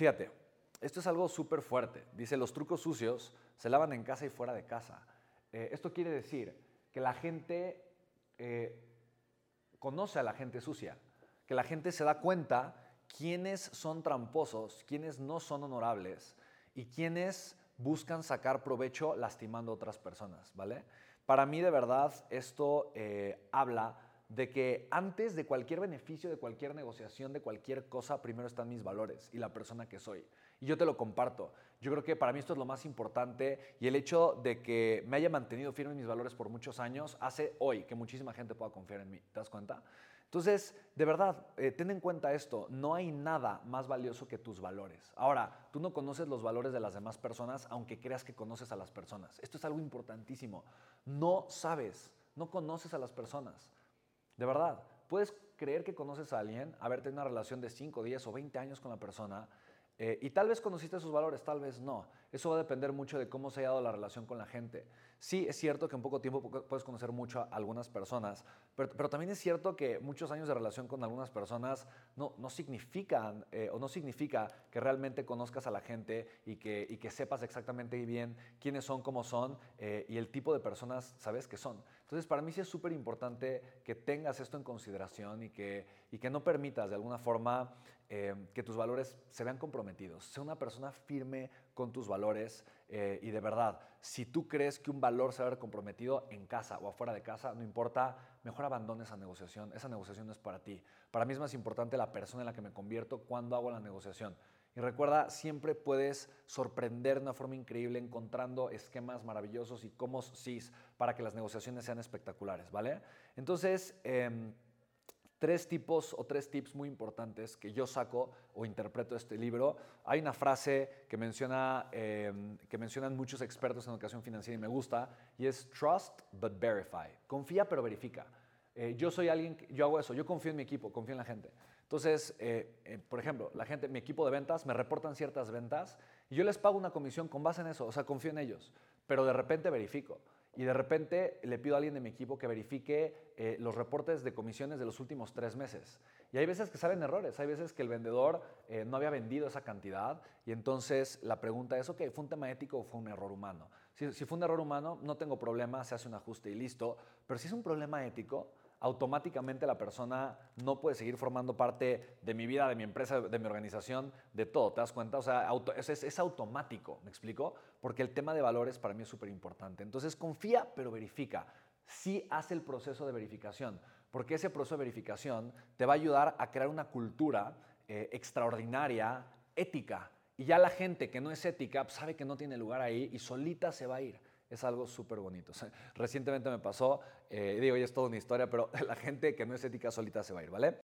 fíjate, esto es algo súper fuerte. Dice, los trucos sucios se lavan en casa y fuera de casa. Eh, esto quiere decir que la gente eh, conoce a la gente sucia, que la gente se da cuenta quiénes son tramposos, quiénes no son honorables y quiénes buscan sacar provecho lastimando a otras personas, ¿vale? Para mí de verdad esto eh, habla de que antes de cualquier beneficio, de cualquier negociación, de cualquier cosa, primero están mis valores y la persona que soy. Y yo te lo comparto. Yo creo que para mí esto es lo más importante y el hecho de que me haya mantenido firme mis valores por muchos años hace hoy que muchísima gente pueda confiar en mí. ¿Te das cuenta? Entonces, de verdad, eh, ten en cuenta esto, no hay nada más valioso que tus valores. Ahora, tú no conoces los valores de las demás personas aunque creas que conoces a las personas. Esto es algo importantísimo. No sabes, no conoces a las personas. De verdad, puedes creer que conoces a alguien, haber tenido una relación de 5, 10 o 20 años con la persona eh, y tal vez conociste sus valores, tal vez no. Eso va a depender mucho de cómo se ha dado la relación con la gente. Sí, es cierto que en poco tiempo puedes conocer mucho a algunas personas, pero, también es cierto que muchos años de relación con algunas personas no, significan eh, o no significa que realmente conozcas a la gente y que, y sepas exactamente bien quiénes son, cómo son eh, y el tipo de personas sabes que son. Entonces, para mí sí es súper importante que tengas esto en consideración y y que no permitas de alguna forma eh, que tus valores se vean comprometidos. Sé una persona firme con tus valores eh, y de verdad, si tú crees que un valor se va a ver comprometido en casa o afuera de casa, no importa, mejor abandone esa negociación. Esa negociación no es para ti. Para mí es más importante la persona en la que me convierto cuando hago la negociación. Y recuerda, siempre puedes sorprender de una forma increíble encontrando esquemas maravillosos y cómo sí para que las negociaciones sean espectaculares, ¿vale? Entonces, em, tres tipos o tres tips muy importantes que yo saco o interpreto este libro. Hay una frase que, menciona, em, que mencionan muchos expertos en educación financiera y me gusta, y es trust but verify. Confía pero verifica. Eh, yo soy alguien, yo hago eso, yo confío en mi equipo, confío en la gente. Entonces, eh, eh, por ejemplo, la gente, mi equipo de ventas me reportan ciertas ventas y yo les pago una comisión con base en eso, o sea, confío en ellos, pero de repente verifico. Y de repente le pido a alguien de mi equipo que verifique los reportes de comisiones de los últimos tres meses. Y hay veces que salen errores, hay veces que el vendedor no había vendido esa cantidad y entonces la pregunta es, ok, ¿fue un tema ético o fue un error humano? Si, fue un error humano, no tengo problema, se hace un ajuste y listo, pero si es un problema ético, automáticamente la persona no puede seguir formando parte de mi vida, de mi empresa, de mi organización, de todo, ¿te das cuenta? O sea, es, automático, ¿me explico? Porque el tema de valores para mí es súper importante. Entonces confía, pero verifica. Sí hace el proceso de verificación, porque ese proceso de verificación te va a ayudar a crear una cultura eh, extraordinaria, ética. Y ya la gente que no es ética pues, sabe que no tiene lugar ahí y solita se va a ir es algo súper bonito. recientemente me pasó, eh, digo, ya es toda una historia, pero la gente que no es ética solita se va a ir, ¿vale?